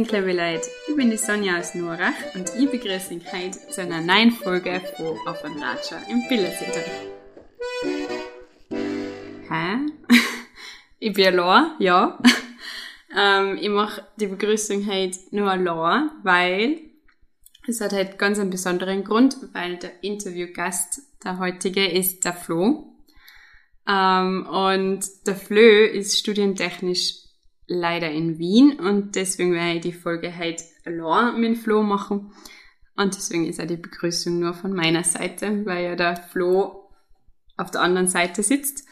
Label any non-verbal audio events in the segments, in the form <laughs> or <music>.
Liebe Leute. Ich bin die Sonja aus Nurach und ich begrüße euch heute zu einer neuen Folge von Auf ein Ratscher im Bildersitter. Hä? <laughs> ich bin allein, ja. <laughs> ähm, ich mache die Begrüßung heute nur allein, weil es hat halt ganz einen besonderen Grund, weil der Interviewgast, der heutige, ist der Flo. Ähm, und der Flö ist studientechnisch leider in Wien und deswegen werde ich die Folge heute allein mit Flo machen. Und deswegen ist auch die Begrüßung nur von meiner Seite, weil ja der Flo auf der anderen Seite sitzt.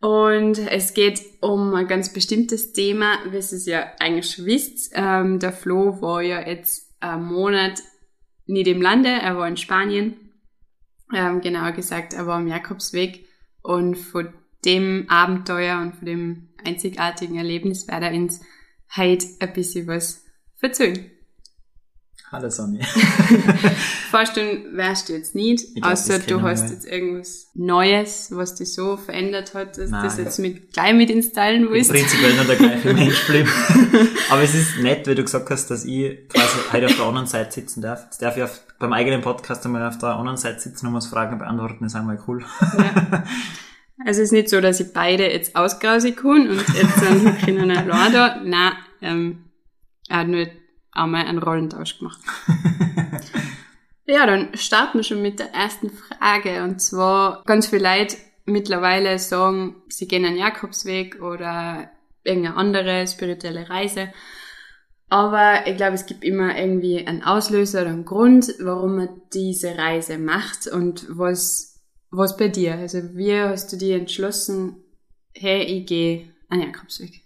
Und es geht um ein ganz bestimmtes Thema, ihr es ja eigentlich wisst. Ähm, der Flo war ja jetzt einen Monat nicht im Lande, er war in Spanien. Ähm, genauer gesagt, er war am Jakobsweg und von dem Abenteuer und von dem einzigartigen Erlebnis werde ich uns heute ein bisschen was erzählen. Hallo Sonny. <laughs> Vorstellen wärst du jetzt nicht, glaub, außer du hast jetzt irgendwas Neues, was dich so verändert hat, dass du das jetzt mit, gleich mit installieren willst. Prinzipiell nur der gleiche <laughs> Mensch bleiben. <laughs> Aber es ist nett, weil du gesagt hast, dass ich quasi heute auf der anderen Seite sitzen darf. Jetzt darf ich auf, beim eigenen Podcast einmal auf der anderen Seite sitzen und muss Fragen beantworten, das ist einmal cool. Ja. Also es ist nicht so, dass ich beide jetzt ausgrausig kann und jetzt dann können allein da. Nein, ähm, er hat nur einmal einen Rollentausch gemacht. <laughs> ja, dann starten wir schon mit der ersten Frage. Und zwar, ganz viele Leute mittlerweile sagen, sie gehen einen Jakobsweg oder irgendeine andere spirituelle Reise. Aber ich glaube, es gibt immer irgendwie einen Auslöser oder einen Grund, warum man diese Reise macht und was was bei dir? Also wie hast du dir entschlossen, hey, ich gehe an Jakobsweg?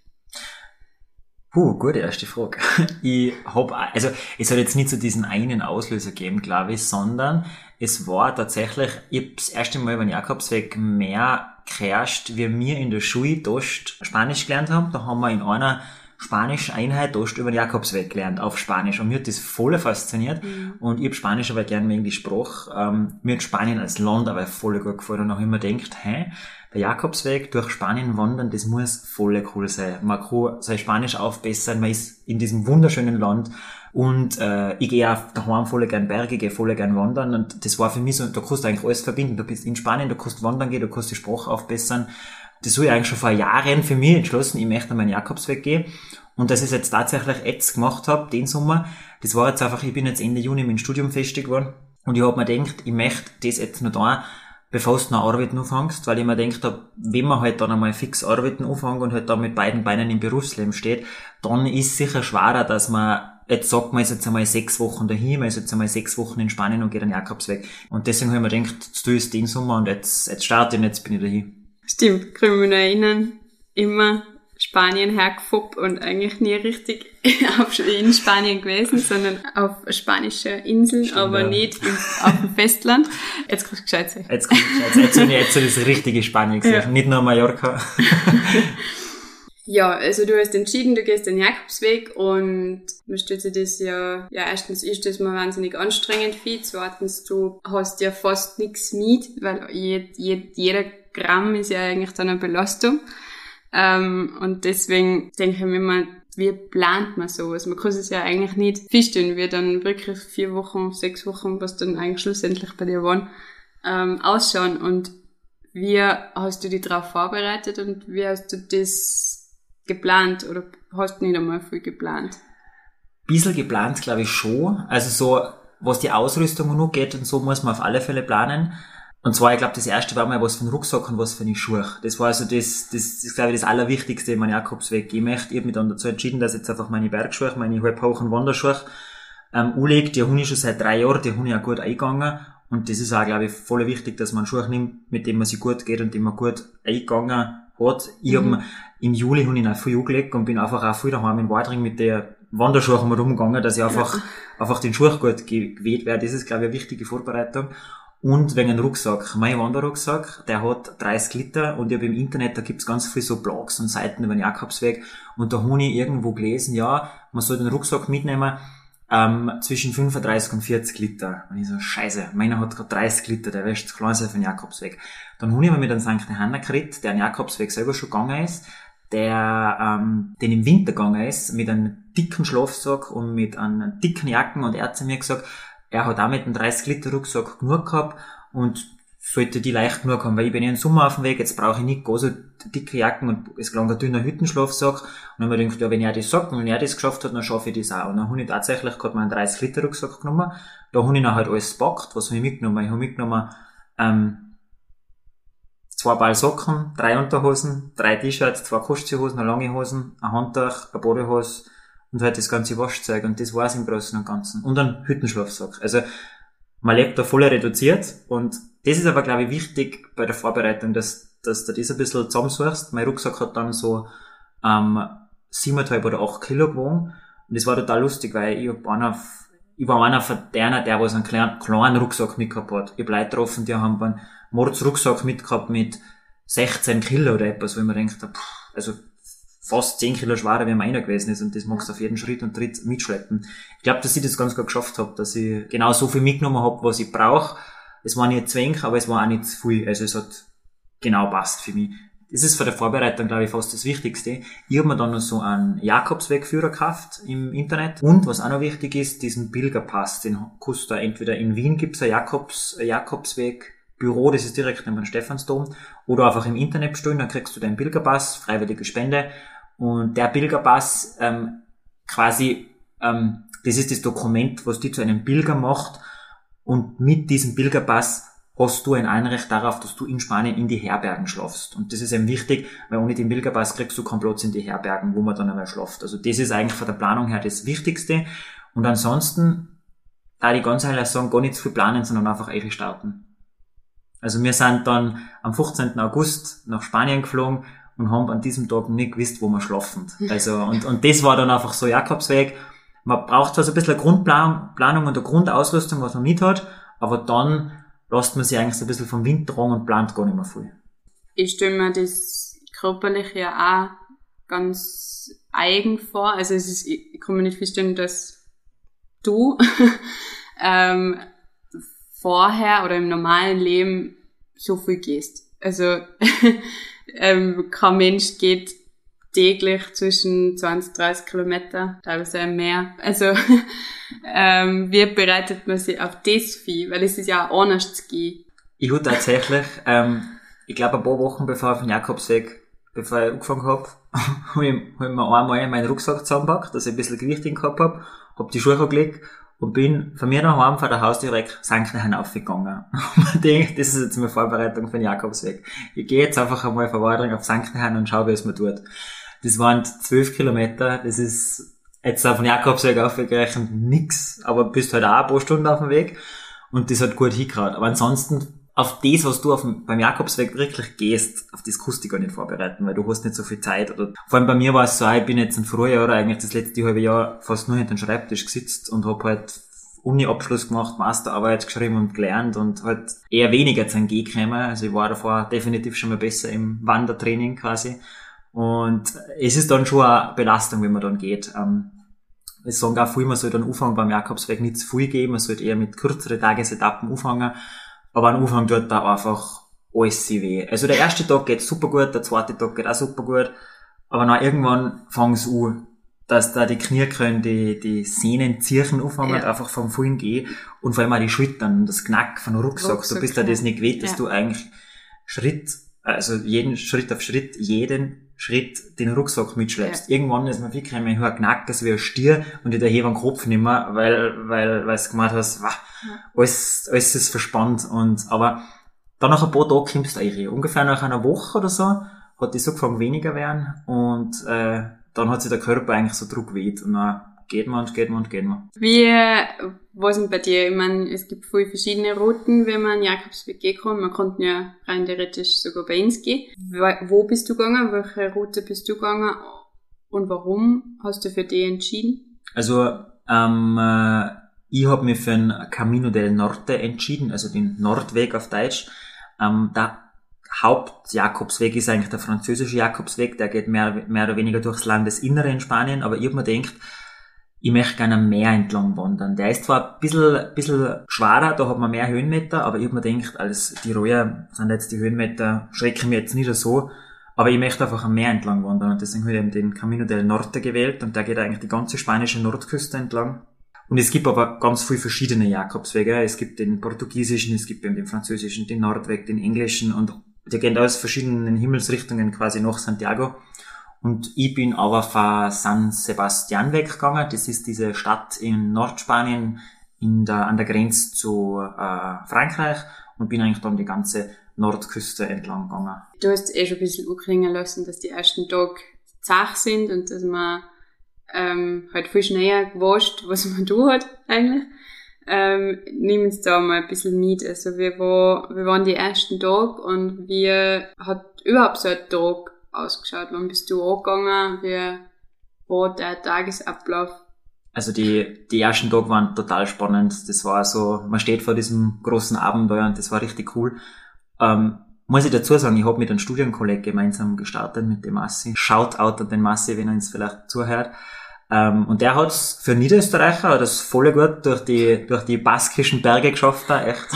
Puh, gute erste Frage. <laughs> Ich hab, also es hat jetzt nicht so diesen einen Auslöser gegeben, glaube ich, sondern es war tatsächlich, ich hab das erste Mal über den Jakobsweg mehr geherrscht, wie wir in der Schule Dost Spanisch gelernt haben. Da haben wir in einer Spanisch Einheit Dost über den Jakobsweg gelernt auf Spanisch und mir hat das voll fasziniert mhm. und ich habe Spanisch aber gerne wegen die Sprache. Ähm, mir hat Spanien als Land aber voll gut gefallen und auch immer denkt, hä, der Jakobsweg durch Spanien wandern, das muss voll cool sein. Man kann sein Spanisch aufbessern, man ist in diesem wunderschönen Land und äh, ich gehe auch daheim voll gern Berge, gehe voll gern wandern und das war für mich so, da kannst du eigentlich alles verbinden. Du bist in Spanien, du kannst wandern gehen, du kannst die Sprache aufbessern das habe ich eigentlich schon vor Jahren für mich entschlossen, ich möchte meinen Jakobsweg gehen. Und dass ich es jetzt tatsächlich jetzt gemacht habe, den Sommer, das war jetzt einfach, ich bin jetzt Ende Juni mit dem Studium festig geworden und ich habe mir gedacht, ich möchte das jetzt noch da, bevor du noch arbeiten anfängst, weil ich mir gedacht habe, wenn man halt dann einmal fix arbeiten anfängt und halt da mit beiden Beinen im Berufsleben steht, dann ist sicher schwerer, dass man jetzt sagt man ist jetzt einmal sechs Wochen dahin, man ist jetzt einmal sechs Wochen in Spanien und geht an Jakobsweg. Und deswegen habe ich mir gedacht, jetzt tue ich es den Sommer und jetzt, jetzt starte ich und jetzt bin ich dahin. Stimmt, ich erinnern. Immer Spanien hergefoppt und eigentlich nie richtig <laughs> in Spanien gewesen, sondern auf spanischer Insel, Stimmt, aber ja. nicht im, auf dem Festland. Jetzt kannst du gescheit sein. Jetzt kannst du gescheit sein. Jetzt, jetzt, jetzt das richtige Spanien gesehen. Ja. Nicht nur Mallorca. <laughs> Ja, also du hast entschieden, du gehst den Jakobsweg und man stellt sich das ja, ja, erstens ist das mal wahnsinnig anstrengend viel, zweitens du hast ja fast nichts mit, weil jed, jed, jeder Gramm ist ja eigentlich dann eine Belastung. Ähm, und deswegen denke ich mir immer, wie plant man sowas? Man kann es ja eigentlich nicht feststellen, wie dann wirklich vier Wochen, sechs Wochen, was dann eigentlich schlussendlich bei dir waren, ähm, ausschauen. Und wie hast du dich darauf vorbereitet und wie hast du das geplant oder hast du nicht einmal viel geplant? Bisschen geplant, glaube ich schon. Also so, was die Ausrüstung noch geht und so muss man auf alle Fälle planen. Und zwar, ich glaube, das erste war mal was für einen Rucksack und was für eine Schuhe. Das war also das, das, das glaube ich, das Allerwichtigste in meinem Jakobsweg. Ich möchte, ich habe mich dann dazu entschieden, dass ich jetzt einfach meine Bergschuhe, meine halbhochen Wanderschuhe, ähm, anlege. Die habe ich schon seit drei Jahren, die habe ich auch gut eingegangen. Und das ist auch, glaube ich, voll wichtig, dass man einen Schuh nimmt, mit dem man sich gut geht und den man gut eingegangen hat. Ich mhm. hab, im Juli habe ich ihn auch viel angelegt und bin einfach auch viel daheim in Wadring mit der Wanderschuhe rumgegangen, dass ich einfach, ja. einfach den Schuh gut geweht werde. Das ist, glaube ich, eine wichtige Vorbereitung. Und wegen einem Rucksack. Mein Wanderrucksack, der hat 30 Liter und ich habe im Internet, da gibt's ganz viele so Blogs und Seiten über den Jakobsweg und da habe ich irgendwo gelesen, ja, man soll den Rucksack mitnehmen, ähm, zwischen 35 und 40 Liter. Und ich so, scheiße, meiner hat gerade 30 Liter, der wäscht klein sein für den Jakobsweg. Dann habe ich mir mit einem St. Hanna geredet, der den Jakobsweg selber schon gegangen ist. der ähm, den im Winter gegangen ist, mit einem dicken Schlafsack und mit einem dicken Jacken und er hat zu mir gesagt, er hat auch mit einem 30 Liter Rucksack genug gehabt und sollte die leicht genug haben, weil ich bin ja im Sommer auf dem Weg, jetzt brauche ich nicht so dicke Jacken und es klang ein dünner Hüttenschlafsack. Und dann habe ich gedacht, ja, wenn er das sagt und wenn er das geschafft hat, dann schaffe ich das auch. Und dann habe ich tatsächlich gerade meinen 30 Liter Rucksack genommen. Da habe ich dann halt alles gepackt. Was habe ich mitgenommen? Ich habe mitgenommen, ähm, zwei Ball Socken, drei Unterhosen, drei T-Shirts, zwei Kuschelhosen, eine lange Hosen, ein Handtuch, eine Badehose und halt das ganze Waschzeug. Und das war's im Großen und Ganzen. Und ein Hüttenschlafsack. Also, man lebt da voll reduziert und das ist aber, glaube ich, wichtig bei der Vorbereitung, dass, dass du das ein bisschen zusammensuchst. Mein Rucksack hat dann so ähm, 7,5 oder 8 Kilo gewogen. Und das war total lustig, weil ich, hab einer, ich war einer von denen, der was einen kleinen, kleinen Rucksack mitgehabt hat. Ich hab Leute getroffen, die haben einen Mordsrucksack mitgehabt mit 16 Kilo oder etwas, wo ich mir denkt, also fast 10 Kilo schwerer, wie meiner gewesen ist und das magst du auf jeden Schritt und Tritt mitschleppen. Ich glaube, dass ich das ganz gut geschafft habe, dass ich genau so viel mitgenommen habe, was ich brauche es war nicht zwingend, aber es war auch nicht zu viel. Also es hat genau passt für mich. Das ist für die Vorbereitung, glaube ich, fast das Wichtigste. Ich habe mir dann noch so einen Jakobswegführer gekauft im Internet. Und was auch noch wichtig ist, diesen Pilgerpass, den kostet du entweder in Wien gibt's ein Jakobs, Jakobsweg Büro, das ist direkt neben dem Stephansdom, oder einfach im Internet bestellen, dann kriegst du deinen Pilgerpass, freiwillige Spende. Und der Pilgerpass ähm, quasi, ähm, das ist das Dokument, was die zu einem Pilger macht und mit diesem Pilgerpass hast du ein Anrecht darauf, dass du in Spanien in die Herbergen schlafst. Und das ist eben wichtig, weil ohne den Pilgerpass kriegst du keinen Platz in die Herbergen, wo man dann einmal schlaft. Also das ist eigentlich von der Planung her das Wichtigste. Und ansonsten, da die ganz ehrlich sagen, gar nicht zu viel planen, sondern einfach ehrlich starten. Also wir sind dann am 15. August nach Spanien geflogen und haben an diesem Tag nicht gewusst, wo wir schlafen. Also, und, und das war dann einfach so Jakobsweg man braucht zwar so ein bisschen eine Grundplanung und eine Grundausrüstung, was man mit hat, aber dann lässt man sich eigentlich so ein bisschen vom Wind tragen und plant gar nicht mehr viel. Ich stelle mir das körperlich ja auch ganz eigen vor. Also es ist, ich kann mir nicht vorstellen, dass du <laughs> ähm, vorher oder im normalen Leben so viel gehst. Also <laughs> ähm, kein Mensch geht täglich zwischen 20, 30 Kilometer, teilweise mehr. Also <laughs> ähm, wie bereitet man sich auf das Vieh? Weil es ist ja auch anders zu gehen. Ich habe tatsächlich, ähm, ich glaube ein paar Wochen bevor ich auf den Jakobsweg, bevor ich angefangen habe, <laughs> habe ich, hab ich mir einmal meinen Rucksack zusammengepackt, dass ich ein bisschen Gewicht gehabt habe, habe die Schuhe gelegt und bin von mir daheim vor der Haustür direkt senkrecht aufgegangen. <laughs> Und man denkt, das ist jetzt meine Vorbereitung für den Jakobsweg. Ich gehe jetzt einfach einmal von Wadring auf Senkrecht und schaue, wie es mir tut. Das waren zwölf Kilometer, das ist jetzt auf den Jakobsweg aufgerechnet nix, aber bist halt auch ein paar Stunden auf dem Weg und das hat gut hingehauen. Aber ansonsten auf das, was du auf dem, beim Jakobsweg wirklich gehst, auf das kannst du gar nicht vorbereiten, weil du hast nicht so viel Zeit. Oder vor allem bei mir war es so, ich bin jetzt ein Frühjahr oder eigentlich das letzte halbe Jahr fast nur hinter dem Schreibtisch gesitzt und habe halt Uni-Abschluss gemacht, Masterarbeit geschrieben und gelernt und halt eher weniger zum G gekommen. Also ich war davor definitiv schon mal besser im Wandertraining quasi. Und es ist dann schon eine Belastung, wenn man dann geht. Ähm, es sagen auch viel, man sollte einen Anfang beim Jakobsweg nicht zu viel geben, man sollte eher mit kürzeren Tagesetappen anfangen. Aber am Anfang tut da einfach alles weh. Also der erste Tag geht super gut, der zweite Tag geht auch super gut. Aber dann irgendwann fangen es an, dass da die Knie können, die, die Sehnen zirchen anfangen, ja. einfach vom Fallen gehen. Und vor allem auch die Schultern, das Knack von Rucksack. Rucksack du bist ja das nicht gewählt, dass ja. du eigentlich Schritt, also jeden Schritt auf Schritt, jeden Schritt den Rucksack mitschleppst. Ja. Irgendwann ist man wirklich ein hoher Knack, dass wie ein Stier und ich hebe den Kopf nicht mehr, weil, weil, weil es gemacht hast, wow, alles, alles ist verspannt und, aber dann nach ein paar Tagen kommst du eigentlich. Ungefähr nach einer Woche oder so hat die so gefangen weniger werden und, äh, dann hat sich der Körper eigentlich so Druck weht und dann geht man und geht man und geht man. Wie, was denn bei dir? Ich meine, es gibt viele verschiedene Routen, wenn man Jakobsweg gehen kann. Man konnte ja rein theoretisch sogar bei uns gehen. Wo bist du gegangen? Welche Route bist du gegangen? Und warum hast du für die entschieden? Also, ähm, äh, ich habe mich für den Camino del Norte entschieden, also den Nordweg auf Deutsch. Ähm, der Hauptjakobsweg ist eigentlich der französische Jakobsweg, der geht mehr, mehr oder weniger durchs Landesinnere in Spanien, aber ich habe mir gedacht, ich möchte gerne am Meer entlang wandern. Der ist zwar ein bisschen, bisschen schwerer, da hat man mehr Höhenmeter, aber ich habe mir gedacht, als Tiroler sind jetzt die Höhenmeter, schrecken mir jetzt nicht so. Aber ich möchte einfach am Meer entlang wandern und deswegen habe ich eben den Camino del Norte gewählt und der geht eigentlich die ganze spanische Nordküste entlang. Und es gibt aber ganz viele verschiedene Jakobswege. Es gibt den portugiesischen, es gibt eben den französischen, den Nordweg, den englischen und die gehen aus verschiedenen Himmelsrichtungen quasi nach Santiago. Und ich bin aber von San Sebastian weggegangen. Das ist diese Stadt in Nordspanien in der, an der Grenze zu äh, Frankreich und bin eigentlich dann die ganze Nordküste entlang gegangen. Du hast eh schon ein bisschen anklingen lassen, dass die ersten Tage zach sind und dass man ähm, halt viel schneller gewascht, was man da hat eigentlich. Ähm, nimm uns da mal ein bisschen mit. Also wie, war, wie waren die ersten Tage und wie hat überhaupt so ein Tag ausgeschaut? Wann bist du angegangen? Wie war der Tagesablauf? Also die, die ersten Tage waren total spannend. Das war so, man steht vor diesem großen Abenteuer und das war richtig cool. Ähm, muss ich dazu sagen, ich habe mit einem Studienkolleg gemeinsam gestartet mit dem Massi. Shoutout an den Massi, wenn er uns vielleicht zuhört. Ähm, und der hat's für Niederösterreicher das voll gut durch die, durch die baskischen Berge geschafft, da, echt.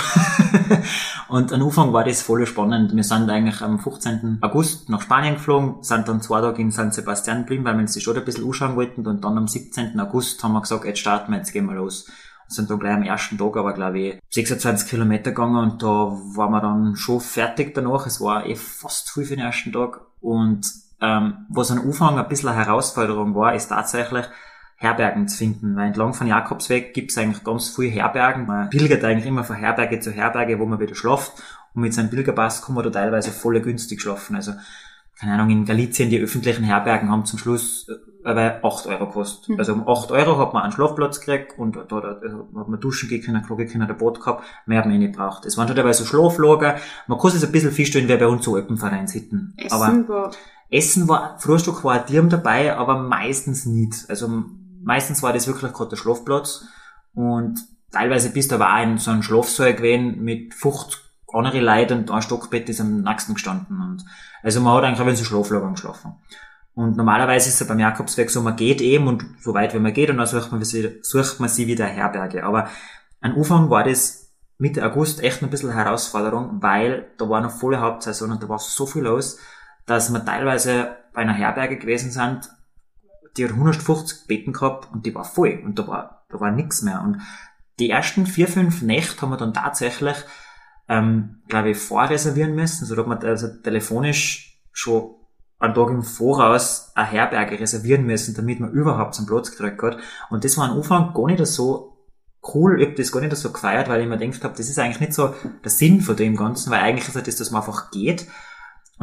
<laughs> und am Anfang war das voll spannend. Wir sind eigentlich am 15. August nach Spanien geflogen, sind dann zwei Tage in San Sebastian geblieben, weil wir uns die Stadt ein bisschen anschauen wollten. Und dann am 17. August haben wir gesagt, jetzt starten wir, jetzt gehen wir los. Sind dann gleich am ersten Tag aber, glaube ich, 26 Kilometer gegangen und da waren wir dann schon fertig danach. Es war eh fast früh für den ersten Tag. Und ähm, was am Anfang ein bisschen eine Herausforderung war, ist tatsächlich, Herbergen zu finden, weil entlang von Jakobsweg gibt es eigentlich ganz viele Herbergen. Man pilgert eigentlich immer von Herberge zu Herberge, wo man wieder schlaft. Und mit seinem Pilgerpass kann man da teilweise voll günstig schlafen. Also, keine Ahnung, in Galizien, die öffentlichen Herbergen haben zum Schluss aber 8 Euro kostet. Mhm. Also um 8 Euro hat man einen Schlafplatz gekriegt und da, da, da hat man duschen gehen können, Klo gehen können, der Boot gehabt, mehr hat man eh nicht braucht. Es waren schon dabei so Schlaflager. Man kann sich ein bisschen feststellen, wie bei uns so Alpenvereinsitten. Essen aber war Essen war, Frühstück war ein Dirm dabei, aber meistens nicht. Also meistens war das wirklich gerade der Schlafplatz und teilweise bist du aber auch in so einem Schlafsaal gewesen mit 50 andere Leute und ein Stockbett ist am nächsten gestanden und also man hat eigentlich auch in so Schlaflagern geschlafen. Und normalerweise ist es beim Jakobsweg so, man geht eben und so weit wie man geht und dann sucht man, sucht man sie wieder Herberge. Aber am Anfang war das Mitte August echt ein bisschen Herausforderung, weil da war noch volle Hauptsaison und da war so viel los, dass wir teilweise bei einer Herberge gewesen sind, die hat 150 Betten gehabt und die war voll und da war, da war nichts mehr. Und die ersten vier, fünf Nächte haben wir dann tatsächlich, ähm, glaube ich, vorreservieren müssen. Also da hat man also telefonisch schon einen Tag im Voraus eine Herberge reservieren müssen, damit man überhaupt zum Platz gekriegt hat. Und das war am Anfang gar nicht so cool, ich hab das gar nicht so gefeiert, weil ich mir gedacht habe, das ist eigentlich nicht so der Sinn von dem Ganzen, weil eigentlich ist es das, dass man einfach geht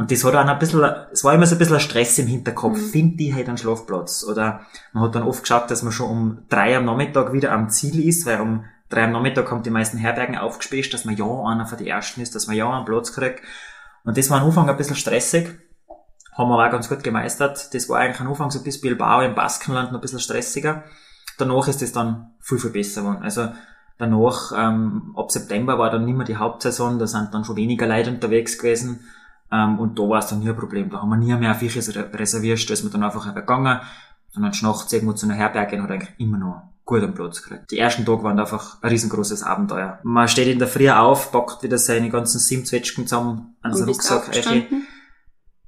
und das hat auch ein bisschen, es war immer so ein bisschen ein Stress im Hinterkopf. Mhm. Find die halt einen Schlafplatz? Oder man hat dann oft geschaut, dass man schon um drei am Nachmittag wieder am Ziel ist, weil um drei am Nachmittag haben die meisten Herbergen aufgespäht, dass man ja einer von den ersten ist, dass man ja einen Platz kriegt. Und das war am Anfang ein bisschen stressig. Haben wir auch ganz gut gemeistert. Das war eigentlich am Anfang so bis Bilbao im Baskenland noch ein bisschen stressiger. Danach ist es dann viel, viel besser geworden. Also, danach, ähm, ab September war dann nicht mehr die Hauptsaison, da sind dann schon weniger Leute unterwegs gewesen. Ähm, und da war es dann nie ein Problem. Da haben wir nie mehr Fische reserviert, da ist man dann einfach gegangen. Und dann nachts irgendwo zu einer Herberge und hat eigentlich immer noch gut am Platz gekriegt. Die ersten Tage waren einfach ein riesengroßes Abenteuer. Man steht in der Früh auf, packt wieder seine ganzen Simzwetschgen zusammen an seinen Rucksack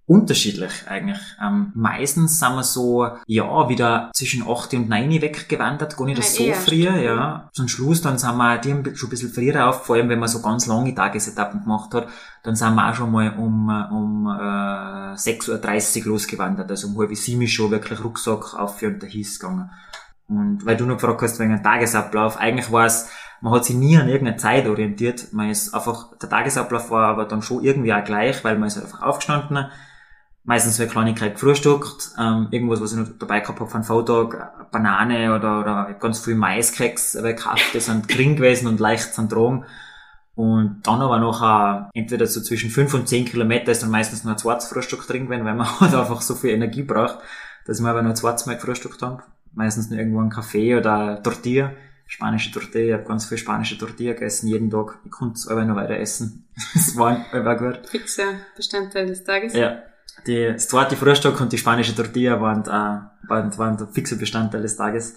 unterschiedlich eigentlich. Ähm, meistens sind wir so, ja, wieder zwischen 8 und 9 weggewandert, gar nicht ja, so früh, ja. Zum Schluss, dann sind wir die schon ein bisschen früher auf, vor allem wenn man so ganz lange Tagesetappen gemacht hat, dann sind wir auch schon mal um, um äh, 6.30 Uhr losgewandert, also um halb sieben schon wirklich Rucksack auf und der Hiss gegangen. Und weil du noch gefragt hast wegen dem Tagesablauf, eigentlich war es, man hat sich nie an irgendeine Zeit orientiert, man ist einfach, der Tagesablauf war aber dann schon irgendwie auch gleich, weil man ist einfach aufgestanden, meistens so eine Kleinigkeit gefrühstückt, ähm, irgendwas, was ich noch dabei gehabt habe von Votag, Banane oder, oder ganz viel Maiskeks gekauft, das sind gering gewesen und leicht zum Drogen. Und dann aber noch äh, entweder so zwischen fünf und zehn Kilometer ist dann meistens nur ein zweites Frühstück drin gewesen, weil man <laughs> halt einfach so viel Energie braucht, dass wir aber nur zweites Mal gefrühstückt haben. Meistens nur irgendwo ein Kaffee oder Tortilla, spanische Tortilla. Ich habe ganz viel spanische Tortilla gegessen, jeden Tag. Ich konnte es aber noch weiter essen. <laughs> Es war einfach gut. Fixer Bestandteil des Tages. Ja die, zweite Frühstück und die spanische Tortilla waren, äh, waren, waren der fixe Bestandteil des Tages.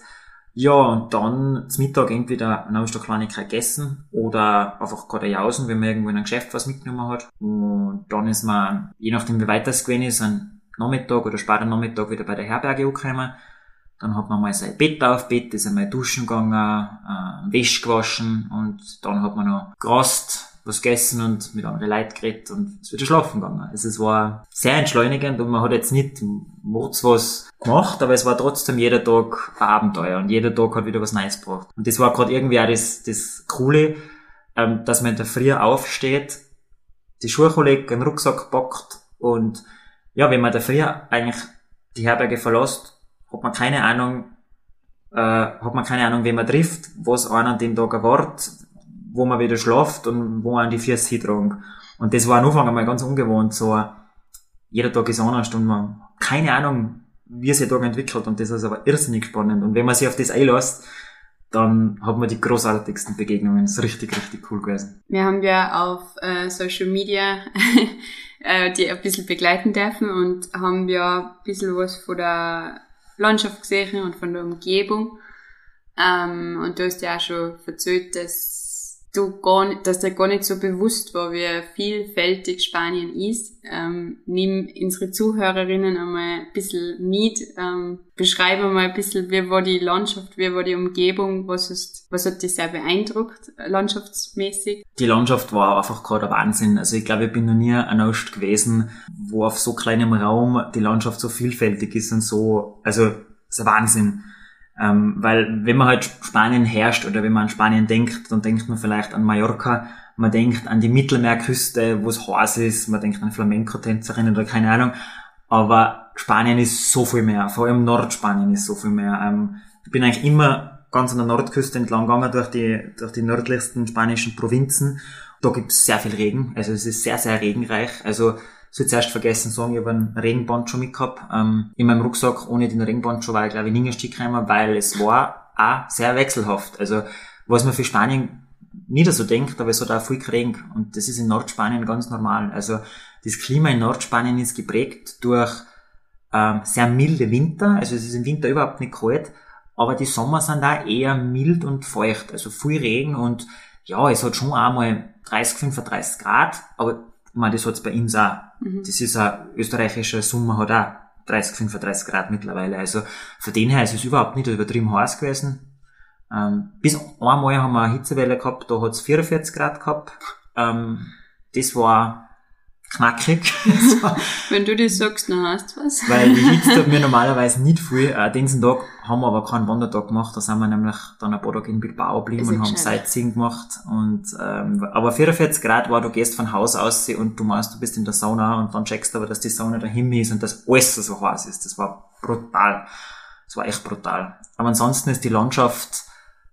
Ja, und dann zum Mittag entweder noch eine Kleinigkeit gegessen oder einfach gerade jausen, wenn man irgendwo in einem Geschäft was mitgenommen hat. Und dann ist man, je nachdem wie weit das gewesen ist, ein Nachmittag oder später Nachmittag wieder bei der Herberge angekommen. Dann hat man mal sein Bett auf Bett, ist einmal duschen gegangen, äh, Wäsche gewaschen und dann hat man noch gerast, was gegessen und mit anderen Leuten geredet und es wieder schlafen gegangen. Also es war sehr entschleunigend und man hat jetzt nicht mords was gemacht, aber es war trotzdem jeder Tag ein Abenteuer und jeder Tag hat wieder was Neues gebracht. Und das war gerade irgendwie auch das, das Coole, ähm, dass man da früher aufsteht, die Schuhe legt, einen Rucksack packt und ja, wenn man da früher eigentlich die Herberge verlässt, hat man keine Ahnung, äh, hat man keine Ahnung, wen man trifft, was einer an dem Tag erwartet, wo man wieder schlaft und wo man die Füße hintragen. Und das war am Anfang einmal ganz ungewohnt, so, jeder Tag ist anders und man, keine Ahnung, wie sich der Tag entwickelt und das ist aber irrsinnig spannend. Und wenn man sich auf das einlässt, dann hat man die großartigsten Begegnungen. Das ist richtig, richtig cool gewesen. Wir haben ja auf äh, Social Media <laughs> äh, die ein bisschen begleiten dürfen und haben ja ein bisschen was von der Landschaft gesehen und von der Umgebung. Ähm, und du hast ja auch schon erzählt, dass du gar nicht, dass dir gar nicht so bewusst war, wie vielfältig Spanien ist. Ähm, nimm unsere Zuhörerinnen einmal ein bisschen mit, ähm, beschreibe mal ein bisschen, wie war die Landschaft, wie war die Umgebung, was, ist, was hat dich sehr beeindruckt, landschaftsmäßig? Die Landschaft war einfach gerade ein Wahnsinn. Also ich glaube, ich bin noch nie an Ost gewesen, wo auf so kleinem Raum die Landschaft so vielfältig ist und so, also, es ist ein Wahnsinn. Ähm, weil wenn man halt Spanien herrscht oder wenn man an Spanien denkt, dann denkt man vielleicht an Mallorca, man denkt an die Mittelmeerküste, wo es heiß ist, man denkt an Flamenco-Tänzerinnen oder keine Ahnung. Aber Spanien ist so viel mehr, vor allem Nordspanien ist so viel mehr. Ähm, ich bin eigentlich immer ganz an der Nordküste entlang gegangen durch die, durch die nördlichsten spanischen Provinzen. Da gibt es sehr viel Regen, also es ist sehr, sehr regenreich. Also soll zuerst vergessen sagen, ich habe einen Regenponcho mitgehabt. Ähm, in meinem Rucksack ohne den Regenponcho war ich, glaube ich, nie ein Stück gekommen, weil es war auch sehr wechselhaft. Also, was man für Spanien nicht so denkt, aber es hat auch viel geregnet. Und das ist in Nordspanien ganz normal. Also, das Klima in Nordspanien ist geprägt durch ähm, sehr milde Winter. Also, es ist im Winter überhaupt nicht kalt. Aber die Sommer sind da eher mild und feucht. Also, viel Regen und ja, es hat schon einmal 30, 35 Grad, aber meine, das hat's bei uns auch. Mhm. Das ist ein österreichischer Sommer, hat auch 30, 35 Grad mittlerweile. Also von dem her ist es überhaupt nicht übertrieben heiß gewesen. Ähm, bis einmal haben wir eine Hitzewelle gehabt, da hat's 44 Grad gehabt. Ähm, das war knackig. <laughs> Wenn du das sagst, dann heißt was. <laughs> Weil die Hitze tut mir <laughs> normalerweise nicht viel. Äh, diesen Tag haben wir aber keinen Wandertag gemacht. Da sind wir nämlich dann ein paar Tage in Bilbao geblieben und haben Sightseeing gemacht. Und, ähm, aber 44 Grad war, du gehst von Haus aus und du meinst, du bist in der Sauna und dann checkst du aber, dass die Sauna dahin ist und dass alles so heiß ist. Das war brutal. Das war echt brutal. Aber ansonsten ist die Landschaft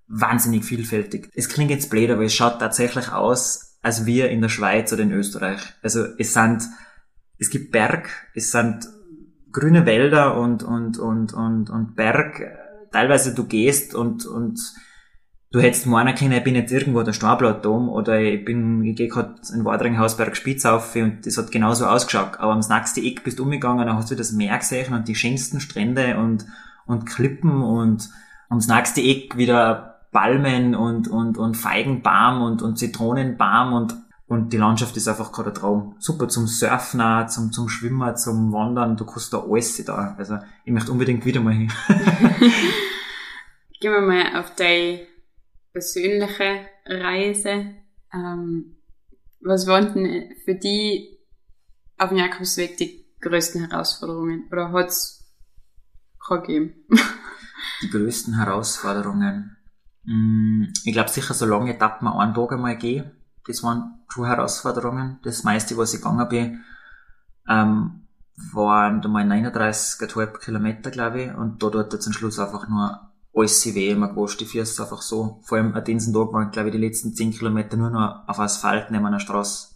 wahnsinnig vielfältig. Es klingt jetzt blöd, aber es schaut tatsächlich aus, als wir in der Schweiz oder in Österreich. Also es sind, es gibt Berg, es sind grüne Wälder und, und, und, und, und Berg. Teilweise du gehst und, und du hättest meinen können, ich bin jetzt irgendwo der Starblattdom oder ich bin, ich gehe gerade in Wadringhausberg Spitz auf und das hat genauso ausgeschaut. Aber am nächsten Eck bist du umgegangen, dann hast du das Meer gesehen und die schönsten Strände und, und Klippen und ums nächste Eck wieder Palmen und, und, und Feigenbaum und, und Zitronenbaum und, und die Landschaft ist einfach gerade ein Traum. Super zum Surfen, zum, zum Schwimmen, zum Wandern, du kannst da alles da. Also ich möchte unbedingt wieder mal hin. <laughs> Gehen wir mal auf deine persönliche Reise. Ähm, was waren denn für die auf dem Jakobsweg die größten Herausforderungen? Oder hat es gegeben? <laughs> die größten Herausforderungen. Mm, ich glaube sicher, so lange Etappen einen Tag einmal gehen, das waren schon Herausforderungen. Das meiste, was ich gegangen bin, ähm, waren da mal 39,5 Kilometer, glaube ich, und da dort zum Schluss einfach nur alles weh, man gewascht die Füße einfach so. Vor allem an diesem Tag waren, glaube ich, die letzten 10 Kilometer nur noch auf Asphalt neben einer Straße.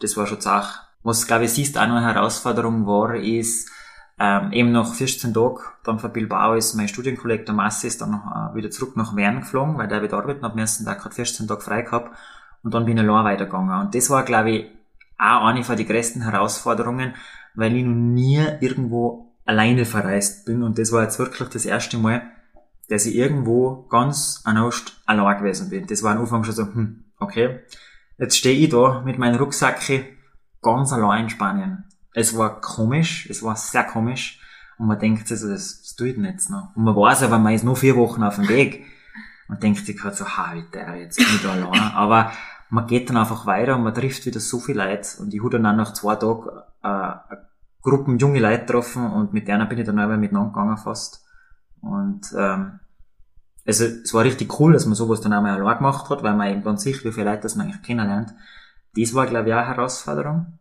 Das war schon zach. Was, glaube ich, siehst auch noch eine Herausforderung war, ist, ähm, eben nach 14 Tagen, dann von Bilbao ist mein Studienkollege der Masse ist dann noch, äh, wieder zurück nach Wern geflogen, weil der wieder arbeiten hat, ersten Tag hat 14 Tage frei gehabt und dann bin ich allein weitergegangen. Und das war, glaube ich, auch eine von den größten Herausforderungen, weil ich noch nie irgendwo alleine verreist bin und das war jetzt wirklich das erste Mal, dass ich irgendwo ganz anost allein gewesen bin. Das war am Anfang schon so, hm, okay. Jetzt stehe ich da mit meinem Rucksack ganz allein in Spanien. Es war komisch, es war sehr komisch. Und man denkt sich so, das, das tue ich noch. Und man weiß aber, man ist nur vier Wochen auf dem Weg. Und denkt sich halt so, ha, wie jetzt nicht allein. Aber man geht dann einfach weiter und man trifft wieder so viel Leute. Und ich habe dann auch nach zwei Tagen äh, Gruppen junge Leute getroffen und mit denen bin ich dann auch miteinander gegangen fast. Und ähm, also es war richtig cool, dass man sowas dann auch mal allein gemacht hat, weil man eben dann sieht, wie viele Leute das man eigentlich kennenlernt. Das war, glaube ich, auch eine Herausforderung.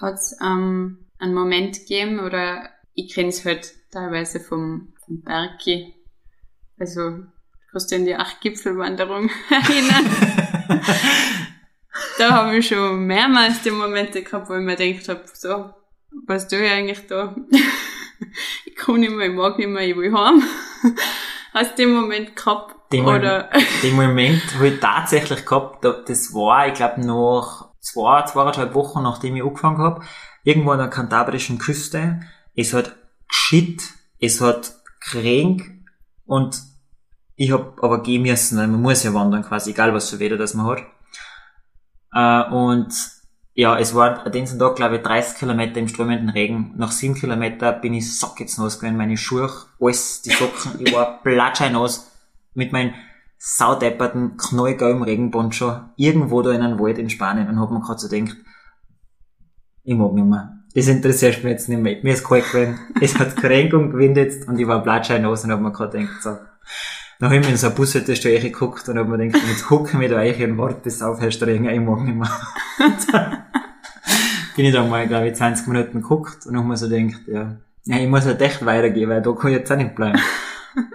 Hat es ähm, einen Moment gegeben, oder ich kenne es halt teilweise vom, vom Bergi, also kannst du an die Acht-Gipfelwanderung <laughs> erinnern? <laughs> da habe ich schon mehrmals die Momente gehabt, wo ich mir gedacht habe, so, was tue ich eigentlich da? <laughs> ich kann nicht mehr, ich mag nicht mehr, ich will heim. Hast du den Moment gehabt? Den, oder? den Moment habe ich tatsächlich gehabt, das war, ich glaube, noch zwei, zweieinhalb Wochen, nachdem ich angefangen habe, irgendwo an der kantabrischen Küste, es hat geschit, es hat kränk und ich hab aber gehen müssen, man muss ja wandern quasi, egal was für Wetter das man hat. Äh, und ja, es war an diesem Tag, glaube ich, 30 Kilometer im strömenden Regen. Nach sieben Kilometer bin ich sacketsnass gewesen, meine Schuhe, alles, die Socken, ich war <laughs> platscheinos mit meinem saudepperten, knallgelben Regenponcho irgendwo da in einem Wald in Spanien und hab mir gerade so gedacht, ich mag nicht mehr. Das interessiert mich jetzt nicht mehr. Mir ist kalt gewesen, es hat Kränkung gewinnt jetzt und ich war platscheinos und hab mir gerade gedacht, so. Dann hab ich mir in so eine Bushaltestelle geguckt und hab mir gedacht, jetzt guck ich mir da eigentlich und warte, bis aufhörst zu regnen, ich mag nicht mehr. <laughs> bin ich dann mal, glaube ich, 20 Minuten geguckt und hab mir so gedacht, ja, ja, ich muss halt echt weitergehen, weil da kann ich jetzt auch nicht bleiben.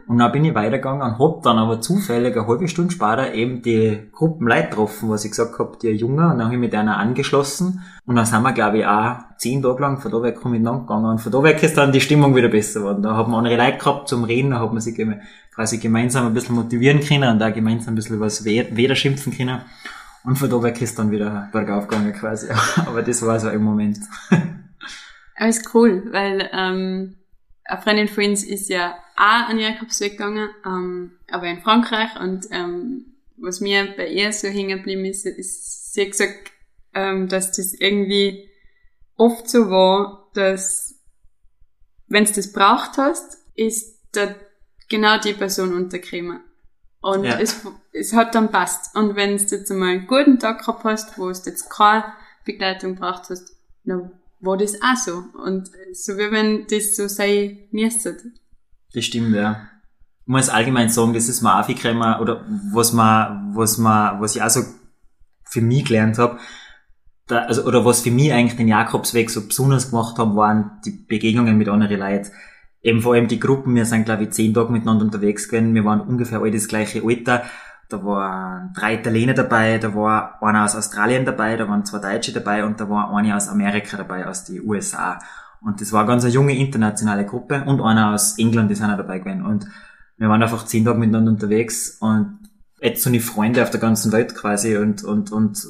Und dann bin ich weitergegangen und hab dann aber zufällig eine halbe Stunde später eben die Gruppen Leute getroffen, was ich gesagt hab, die Jungen, und dann hab ich mit einer angeschlossen. Und dann sind wir, glaube ich, auch zehn Tage lang von da weg miteinander gegangen. Und von da weg ist dann die Stimmung wieder besser geworden. Da haben wir andere Leute gehabt zum Reden, da hat man sich quasi gemeinsam ein bisschen motivieren können und da gemeinsam ein bisschen was weder schimpfen können. Und von da weg ist dann wieder bergauf gegangen quasi. <laughs> Aber das war so ein Moment. <laughs> Ist cool, weil ähm, eine Freundin von uns ist ja auch an Jakobsweg gegangen, ähm, aber in Frankreich. Und ähm, was mir bei ihr so hängen geblieben ist, ist, sie hat gesagt, ähm, dass das irgendwie oft so war, dass wenn du das braucht hast, ist da genau die Person untergekommen. Und ja. es, es hat dann passt. Und wenn du jetzt einmal einen guten Tag gehabt hast, wo du jetzt keine Begleitung braucht hast, dann war das auch so. Und so wie wenn das so sein müsste. Das stimmt, ja. Ich muss allgemein sagen, das ist mir aufgekommen, oder was man, was man, was ich auch so für mich gelernt habe, da, also, oder was für mich eigentlich den Jakobsweg so besonders gemacht haben, waren die Begegnungen mit anderen Leuten. Eben vor allem die Gruppen, wir sind glaube ich zehn Tage miteinander unterwegs gewesen, wir waren ungefähr alle das gleiche Alter, da waren drei Italiener dabei, da war einer aus Australien dabei, da waren zwei Deutsche dabei und da war einer aus Amerika dabei, aus den USA. Und das war ganz eine junge internationale Gruppe und einer aus England, sind auch dabei gewesen. Und wir waren einfach zehn Tage miteinander unterwegs und jetzt so eine Freunde auf der ganzen Welt quasi und, und, und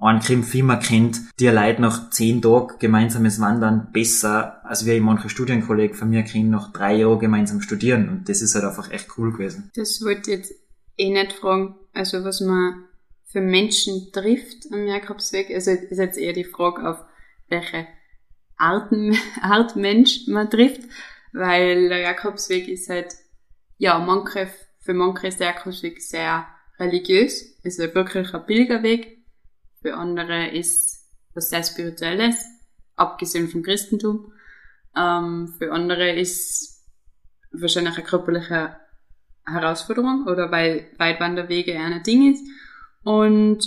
einen Krim mehr kennt, die Leute nach zehn Tagen gemeinsames Wandern besser, als wir manche Studienkollegen von mir kennen, nach drei Jahren gemeinsam studieren. Und das ist halt einfach echt cool gewesen. Das wollte ich jetzt eh nicht fragen, also was man für Menschen trifft am Jakobsweg. Also ist jetzt eher die Frage auf welche Arten, Art <laughs> Mensch man trifft, weil der Jakobsweg ist halt, ja, manche, für manche ist der Jakobsweg sehr religiös, ist ja wirklich ein Pilgerweg. Für andere ist was sehr Spirituelles, abgesehen vom Christentum. Ähm, für andere ist wahrscheinlich eine körperliche Herausforderung oder weil Weitwanderwege ein Ding ist. Und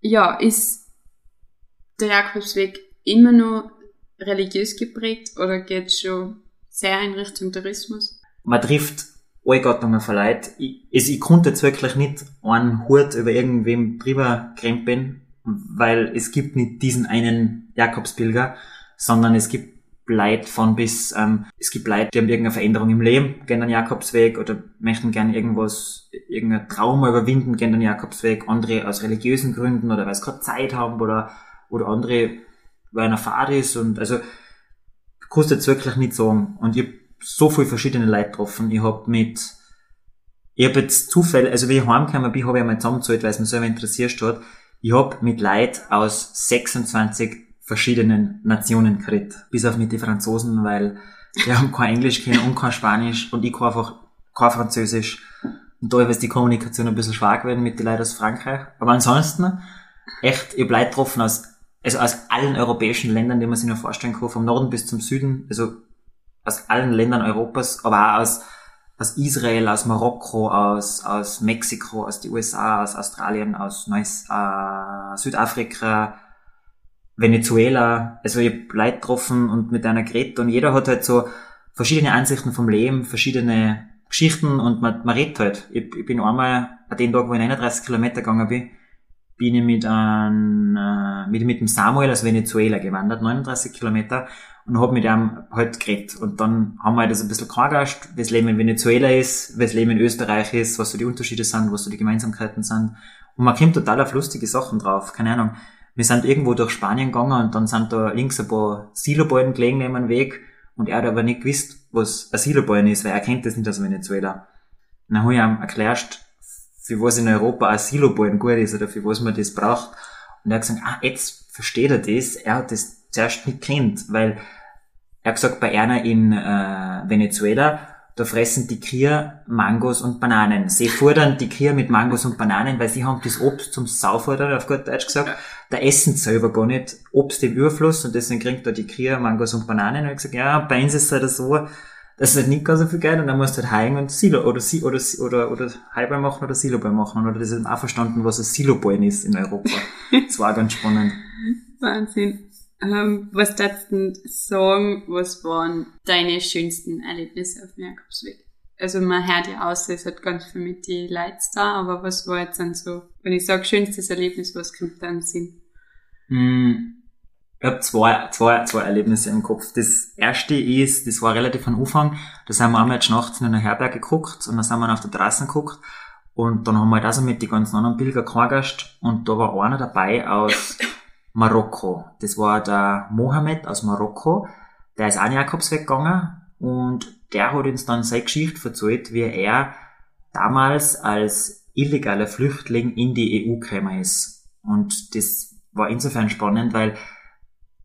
ja, ist der Jakobsweg immer nur religiös geprägt oder geht es schon sehr in Richtung Tourismus? Man trifft alle Gattungen von Leuten. Ich, also ich konnte jetzt wirklich nicht einen Hut über irgendwem drüber krempeln, weil es gibt nicht diesen einen Jakobspilger, sondern es gibt Leute von bis, ähm, es gibt Leute, die haben irgendeine Veränderung im Leben, gehen den Jakobsweg oder möchten gerne irgendwas, irgendein Trauma überwinden, gehen den Jakobsweg, andere aus religiösen Gründen oder weil sie gerade Zeit haben oder, oder andere, Fahrt ist und also, jetzt wirklich nicht sagen. Und ich so viele verschiedene Leute getroffen. Ich hab mit, ich hab jetzt Zufälle, also wie ich heimgekommen bin, habe ich einmal zusammengezahlt, weil es mich selber interessiert hat. Ich hab mit Leuten aus 26 verschiedenen Nationen geredet. Bis auf mit den Franzosen, weil die haben kein Englisch kennen und kein Spanisch und ich kann einfach kein Französisch. Und da ist die Kommunikation ein bisschen schwach geworden mit den Leuten aus Frankreich. Aber ansonsten, echt, ich bleib getroffen aus, also aus allen europäischen Ländern, die man sich nur vorstellen kann, vom Norden bis zum Süden, also aus allen Ländern Europas, aber auch aus, aus Israel, aus Marokko, aus, aus Mexiko, aus den USA, aus Australien, aus Neuss, äh, Südafrika, Venezuela, also ich hab Leute getroffen und mit einer geredet und jeder hat halt so verschiedene Ansichten vom Leben, verschiedene Geschichten und man, man redet halt. Ich, ich bin einmal an dem Tag, wo ich 31 Kilometer gegangen bin, bin ich mit, ein, äh, mit, mit dem Samuel aus Venezuela gewandert, 39 Kilometer, und hab mit ihm halt geredet. Und dann haben wir halt das ein bisschen klargestellt, wie das Leben in Venezuela ist, wie das Leben in Österreich ist, was so die Unterschiede sind, was so die Gemeinsamkeiten sind. Und man kommt total auf lustige Sachen drauf, keine Ahnung wir sind irgendwo durch Spanien gegangen und dann sind da links ein paar Siloballen gelegen neben dem Weg und er hat aber nicht gewusst, was ein Siloballen ist, weil er kennt das nicht aus Venezuela. Und dann habe ich ihm erklärt, für was in Europa ein Siloballen gut ist oder für was man das braucht. Und er hat gesagt, ah, jetzt versteht er das. Er hat das zuerst nicht kennt, weil er hat gesagt, bei einer in äh, Venezuela da fressen die Kühe Mangos und Bananen. Sie fordern die Kühe mit Mangos und Bananen, weil sie haben das Obst zum Saufordern, auf gut Deutsch gesagt. Da essen sie selber gar nicht Obst im Überfluss und deswegen kriegt da die Kühe Mangos und Bananen. Und ich hab gesagt, ja, bei uns ist es halt so, das ist halt nicht ganz so viel Geld und dann musst du halt heilen und Silo oder oder oder oder Highball machen oder Siloball machen oder das ist auch verstanden, was ein Siloball ist in Europa. <laughs> Das war ganz spannend. Wahnsinn. Ähm, was darfst du sagen, was waren deine schönsten Erlebnisse auf dem Jakobsweg? Also man hört ja aus, es hat ganz viel mit die Lights da, aber was war jetzt dann so, wenn ich sage schönstes Erlebnis, was kommt da im Sinn? Mm, ich habe zwei, zwei, zwei Erlebnisse im Kopf. Das erste ist, das war relativ am Anfang, da sind wir einmal jetzt nachts in einer Herberge geguckt und dann sind wir auf der Terrasse geguckt und dann haben wir halt also mit den ganzen anderen Pilger gehargert und da war einer dabei aus <laughs> Marokko. Das war der Mohammed aus Marokko. Der ist in Jakobsweg gegangen und der hat uns dann seine Geschichte erzählt, wie er damals als illegaler Flüchtling in die EU gekommen ist. Und das war insofern spannend, weil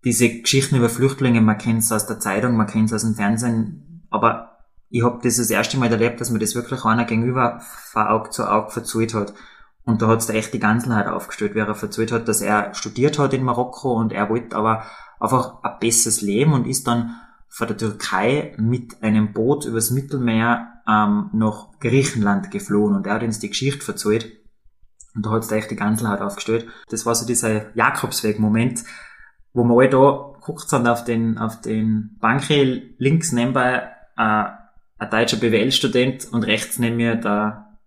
diese Geschichten über Flüchtlinge, man kennt es aus der Zeitung, man kennt es aus dem Fernsehen, aber ich habe das das erste Mal erlebt, dass mir das wirklich einer gegenüber von Auge zu Auge verzählt hat. Und da hat's da echt die Ganzenheit aufgestellt, wie er erzählt hat, dass er studiert hat in Marokko und er wollte aber einfach ein besseres Leben und ist dann von der Türkei mit einem Boot übers Mittelmeer ähm, nach Griechenland geflohen und er hat uns die Geschichte erzählt. Und da hat's da echt die Ganzelheit aufgestellt. Das war so dieser Jakobsweg-Moment, wo wir alle da guckt sind auf den, auf den Banke links nebenbei äh, ein deutscher BWL-Student und rechts neben mir der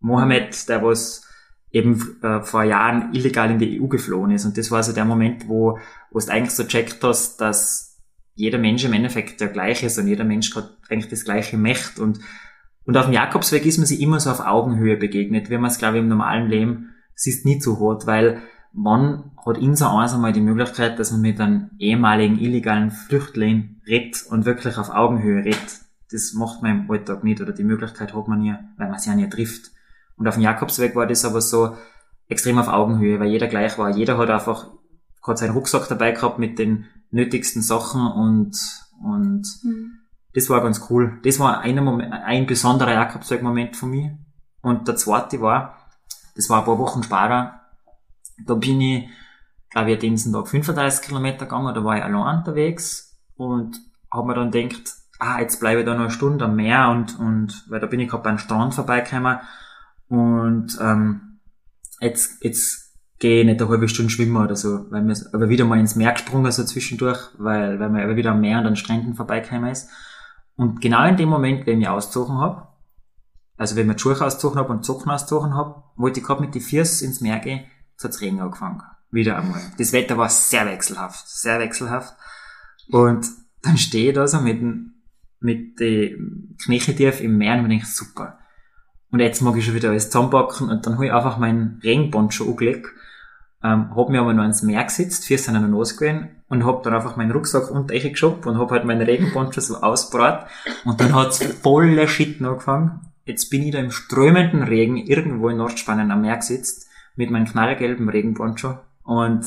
Mohammed, der was eben äh, vor Jahren illegal in die EU geflohen ist. Und das war so der Moment, wo, wo du eigentlich so checkt hast, dass jeder Mensch im Endeffekt der gleiche ist und jeder Mensch hat eigentlich das gleiche Mächt. Und, und auf dem Jakobsweg ist man sich immer so auf Augenhöhe begegnet, wie man es, glaube ich, im normalen Leben siehst nie so hat, weil man hat so eins einmal die Möglichkeit, dass man mit einem ehemaligen illegalen Flüchtling redet und wirklich auf Augenhöhe redet. Das macht man im Alltag nicht oder die Möglichkeit hat man ja, weil man sich ja nie trifft. Und auf dem Jakobsweg war das aber so extrem auf Augenhöhe, weil jeder gleich war. Jeder hat einfach hat seinen Rucksack dabei gehabt mit den nötigsten Sachen und, und mhm. das war ganz cool. Das war ein, Moment, ein besonderer Jakobsweg-Moment von mir. Und der zweite war, das war ein paar Wochen später, da bin ich, glaube ich, den Tag 35 Kilometer gegangen, da war ich allein unterwegs und habe mir dann gedacht, ah, jetzt bleibe ich da noch eine Stunde am Meer und, und, weil da bin ich gerade beim Strand vorbeigekommen und ähm, jetzt, jetzt gehe ich nicht eine halbe Stunde schwimmen oder so, weil mir aber wieder mal ins Meer gesprungen so zwischendurch, weil, weil man aber wieder am Meer und an den Stränden vorbeigekommen ist. Und genau in dem Moment, wenn ich ausgezogen habe, also wenn ich die Schuhe ausgezogen habe und Socken ausgezogen habe, wollte ich gerade mit die Füße ins Meer gehen, so hat's Regen angefangen. Wieder einmal. Das Wetter war sehr wechselhaft, sehr wechselhaft. Und dann stehe ich da so mit, mit den Knöchel tief im Meer und mir denke, super und jetzt mag ich schon wieder alles zusammenpacken und dann habe ich einfach meinen Regenponcho angelegt ähm, hab mir aber noch ins Meer gesetzt, vier sind noch gewesen und hab dann einfach meinen Rucksack unter euch geschoben und hab halt meinen Regenponcho so ausbrat und dann hat's voller Shit angefangen. Jetzt bin ich da im strömenden Regen irgendwo in Nordspanien am Meer gesetzt mit meinem knallgelben Regenponcho und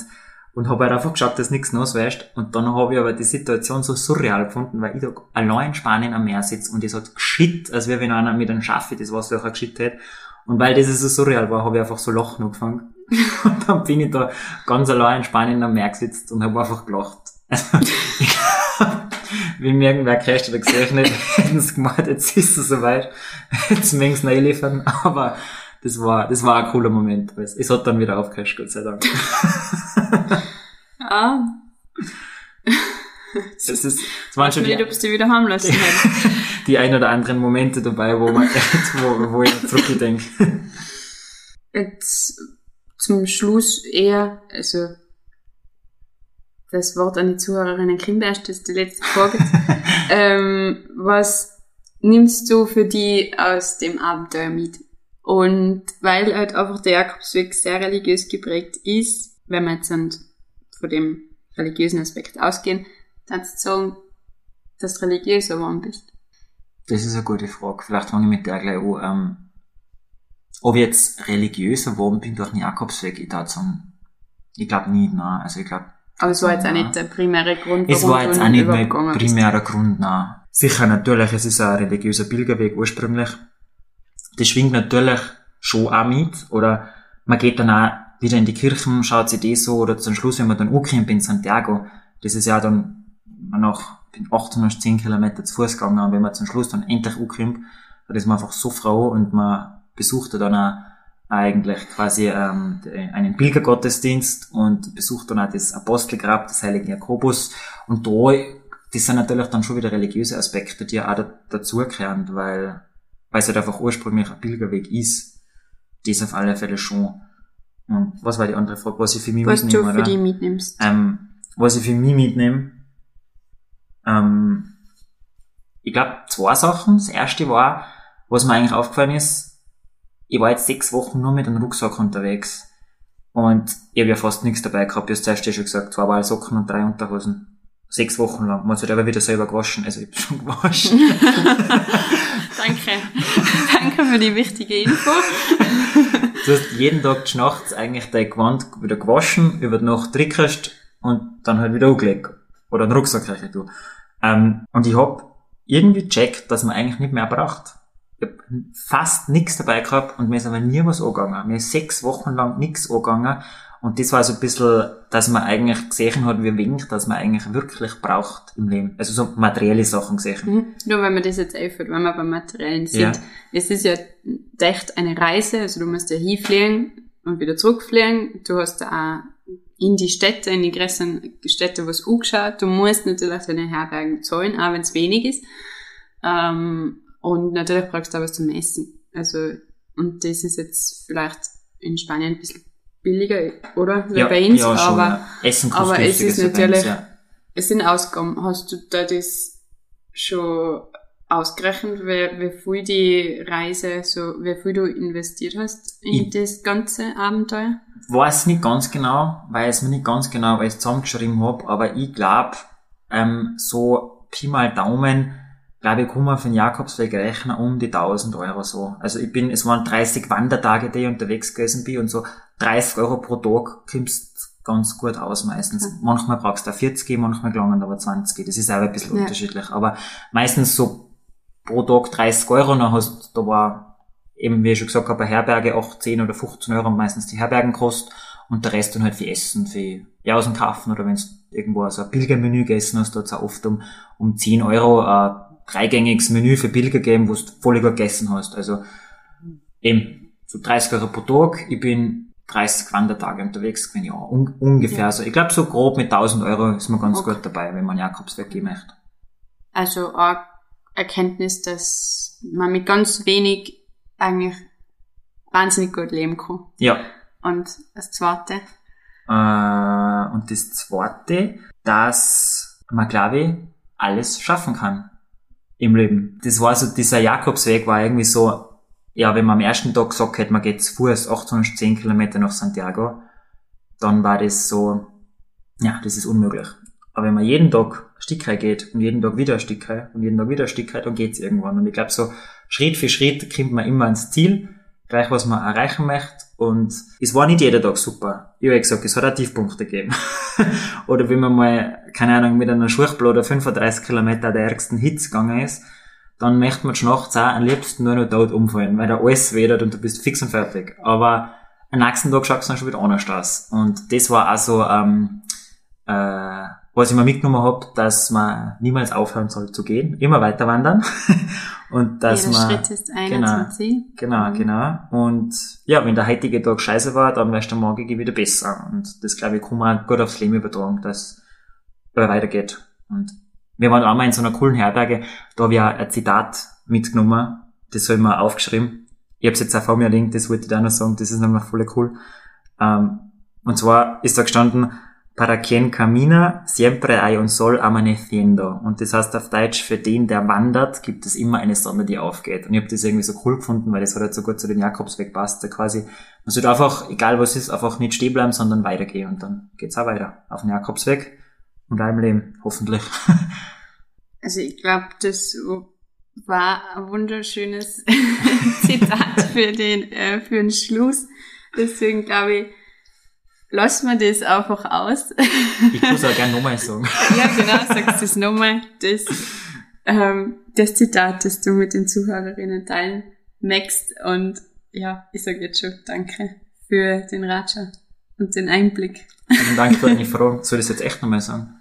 und habe halt einfach geschaut, dass nichts weißt. Und dann habe ich aber die Situation so surreal gefunden, weil ich da allein in Spanien am Meer sitze und es hat geschit, als wäre wenn einer mit einem Schaffe das Wasser auch geschit hätte. Und weil das so surreal war, habe ich einfach so lachen angefangen. <laughs> Und dann bin ich da ganz allein in Spanien am Meer gesetzt und habe einfach gelacht. Also, <laughs> ich glaub, wie mir irgendwer gehört oder gesehen <laughs> hätten sie gemacht, jetzt ist es soweit, jetzt mögen sie liefern, aber das war, das war ein cooler Moment. Es hat dann wieder aufgehört, Gott sei Dank. ja. <laughs> Das ist, das waren schon nicht, die, ob es die wieder haben lassen die <laughs> ein oder anderen Momente dabei, wo man, <laughs> wo, wo ich zurückdenke. Jetzt zum Schluss eher, also das Wort an die Zuhörerinnen kriegen erst, das ist die letzte Frage. ähm, was nimmst du für die aus dem Abenteuer mit? Und weil halt einfach der Jakobsweg sehr religiös geprägt ist, wenn wir jetzt von dem religiösen Aspekt ausgehen, dann zu sagen, dass du religiös geworden bist. Das ist eine gute Frage. Vielleicht fange ich mit der gleich an. Ähm, ob ich jetzt religiöser geworden bin durch den Jakobsweg, ich würde sagen, ich glaube nicht, nein. Also ich glaube, aber es war jetzt auch nicht der primäre Grund, warum Es war jetzt auch nicht mein primärer Grund, nein. Sicher, natürlich, es ist ein religiöser Pilgerweg ursprünglich. Das schwingt natürlich schon auch mit, oder man geht dann auch wieder in die Kirchen, schaut sich das so, oder zum Schluss, wenn man dann ankommt in Santiago, das ist ja dann nach 810 Kilometer zu Fuß gegangen, und wenn man zum Schluss dann endlich ankommt, dann ist man einfach so froh und man besucht dann auch eigentlich quasi ähm, einen Pilgergottesdienst und besucht dann auch das Apostelgrab des heiligen Jakobus. Und da, das sind natürlich dann schon wieder religiöse Aspekte, die auch da, dazugehören, weil, weil es halt einfach ursprünglich ein Pilgerweg ist. Das auf alle Fälle schon. Und was war die andere Frage, was ich für mich was mitnehme? Was du für oder? die mitnimmst. Ähm, was ich für mich mitnehme, ähm, ich glaube zwei Sachen. Das erste war, was mir eigentlich aufgefallen ist, ich war jetzt sechs Wochen nur mit einem Rucksack unterwegs. Und ich habe ja fast nichts dabei gehabt. Ich habe zuerst schon gesagt, zwei Wahl Socken und drei Unterhosen. Sechs Wochen lang. Man hat aber wieder selber gewaschen. Also ich habe schon gewaschen. <laughs> <laughs> Für die wichtige Info. <laughs> du hast jeden Tag nachts eigentlich dein Gewand wieder gewaschen, über die Nacht trickst und dann halt wieder angelegt. Oder einen Rucksack kriegst du. Ähm, und ich hab irgendwie checkt, dass man eigentlich nicht mehr braucht ich hab fast nichts dabei gehabt und mir ist aber nie was angegangen. Mir ist sechs Wochen lang nichts angegangen. Und das war so ein bisschen, dass man eigentlich gesehen hat, wie wenig, dass man eigentlich wirklich braucht im Leben. Also so materielle Sachen gesehen. Mhm. Nur wenn man das jetzt einführt, wenn man beim Materiellen sieht. Ja. Es ist ja echt eine Reise, also du musst ja hinfliegen und wieder zurückfliegen. Du hast da auch in die Städte, in die größeren Städte was angeschaut. Du musst natürlich deine Herbergen zahlen, auch wenn es wenig ist. Ähm, und natürlich brauchst du auch was zum Essen. Also, und das ist jetzt vielleicht in Spanien ein bisschen billiger, oder? Ja, bei uns, ja, schon, aber, ja. Essen aber es ist natürlich, ja. es sind Ausgaben. Hast du da das schon ausgerechnet, wie, wie viel die Reise, so, wie viel du investiert hast in ich das ganze Abenteuer? Weiß nicht ganz genau, weil es mir nicht ganz genau, weil ich es zusammengeschrieben habe, aber ich glaube, ähm, so Pi mal Daumen, glaube ich, kann man für den Jakobsweg rechnen um die 1000 Euro so. Also ich bin, es waren 30 Wandertage, die ich unterwegs gewesen bin und so 30 Euro pro Tag kommst ganz gut aus meistens. Mhm. Manchmal brauchst du 40, manchmal gelangen aber 20. Das ist auch ein bisschen ja. unterschiedlich. Aber meistens so pro Tag 30 Euro, dann hast, da war eben, wie ich schon gesagt habe, bei Herberge 8, 10 oder 15 Euro meistens die Herbergen kostet und der Rest dann halt für Essen, für ja, aus dem Kaufen oder wenn du irgendwo so ein Pilgermenü gegessen hast, da auch oft um, um 10 Euro äh, dreigängiges Menü für Pilger gegeben, wo du voll gegessen hast. Also eben so 30 Euro pro Tag. Ich bin 30 Wandertage unterwegs gewesen, ja, un ungefähr ja. so. Ich glaube, so grob mit 1000 Euro ist man ganz okay. gut dabei, wenn man Jakobsweg gehen möchte. Also auch Erkenntnis, dass man mit ganz wenig eigentlich wahnsinnig gut leben kann. Ja. Und das Zweite? Äh, und das Zweite, dass man, glaube ich, alles schaffen kann im Leben. Das war so, dieser Jakobsweg war irgendwie so, ja, wenn man am ersten Tag gesagt hätte, man geht zu Fuß 810 Kilometer nach Santiago, dann war das so, ja, das ist unmöglich. Aber wenn man jeden Tag ein Stück geht und jeden Tag wieder ein Stück und jeden Tag wieder ein Stück dann geht's irgendwann. Und ich glaube, so Schritt für Schritt kommt man immer ans Ziel, gleich was man erreichen möchte. Und es war nicht jeder Tag super. Ich habe gesagt, es hat auch Tiefpunkte gegeben. <laughs> oder wenn man mal, keine Ahnung, mit einer Schuchblode 35 Kilometer der ärgsten Hitze gegangen ist, dann möchte man nachts auch am liebsten nur noch tot umfallen, weil da alles wedert und du bist fix und fertig. Aber am nächsten Tag schaut es dann schon wieder anders aus. Und das war auch so, ähm, äh, was ich mir mitgenommen habe, dass man niemals aufhören soll zu gehen, immer weiter wandern. <laughs> und dass Jeder man, Schritt ist einer genau, zum Ziel. Genau, Mhm. genau. Und ja, wenn der heutige Tag scheiße war, dann wäre der morgige wieder besser. Und das, glaube ich, kann man gut aufs Leben übertragen, dass es weitergeht. Und wir waren einmal in so einer coolen Herberge, da habe ich auch ein Zitat mitgenommen, das habe ich mir aufgeschrieben. Ich habe es jetzt auch vor mir liegen, das wollte ich da noch sagen, das ist nochmal voll cool. Ähm, und zwar ist da gestanden, Para quien camina, siempre hay un sol amaneciendo. Und das heißt auf Deutsch, für den, der wandert, gibt es immer eine Sonne, die aufgeht. Und ich habe das irgendwie so cool gefunden, weil das hat halt so gut zu den Jakobsweg passt. Da quasi, man sollte einfach, egal was ist, einfach nicht stehen bleiben, sondern weitergehen. Und dann geht's auch weiter. Auf den Jakobsweg und im Leben, hoffentlich. <laughs> Also ich glaube, das war ein wunderschönes <laughs> Zitat für den, äh, für den Schluss. Deswegen glaube ich, lassen wir das einfach aus. Ich muss auch gerne nochmal sagen. <laughs> ja, genau, sagst du es nochmal. Das, ähm, das Zitat, das du mit den Zuhörerinnen teilen möchtest. Und ja, ich sage jetzt schon Danke für den Ratscher und den Einblick. Und danke für deine Frage. Soll ich das jetzt echt nochmal sagen?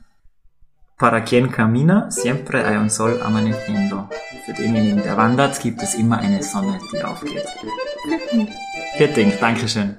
Para quien camina, siempre hay un sol amaneciendo. Für denjenigen, der wandert, gibt es immer eine Sonne, die aufgeht. <laughs> Dank, Dankeschön.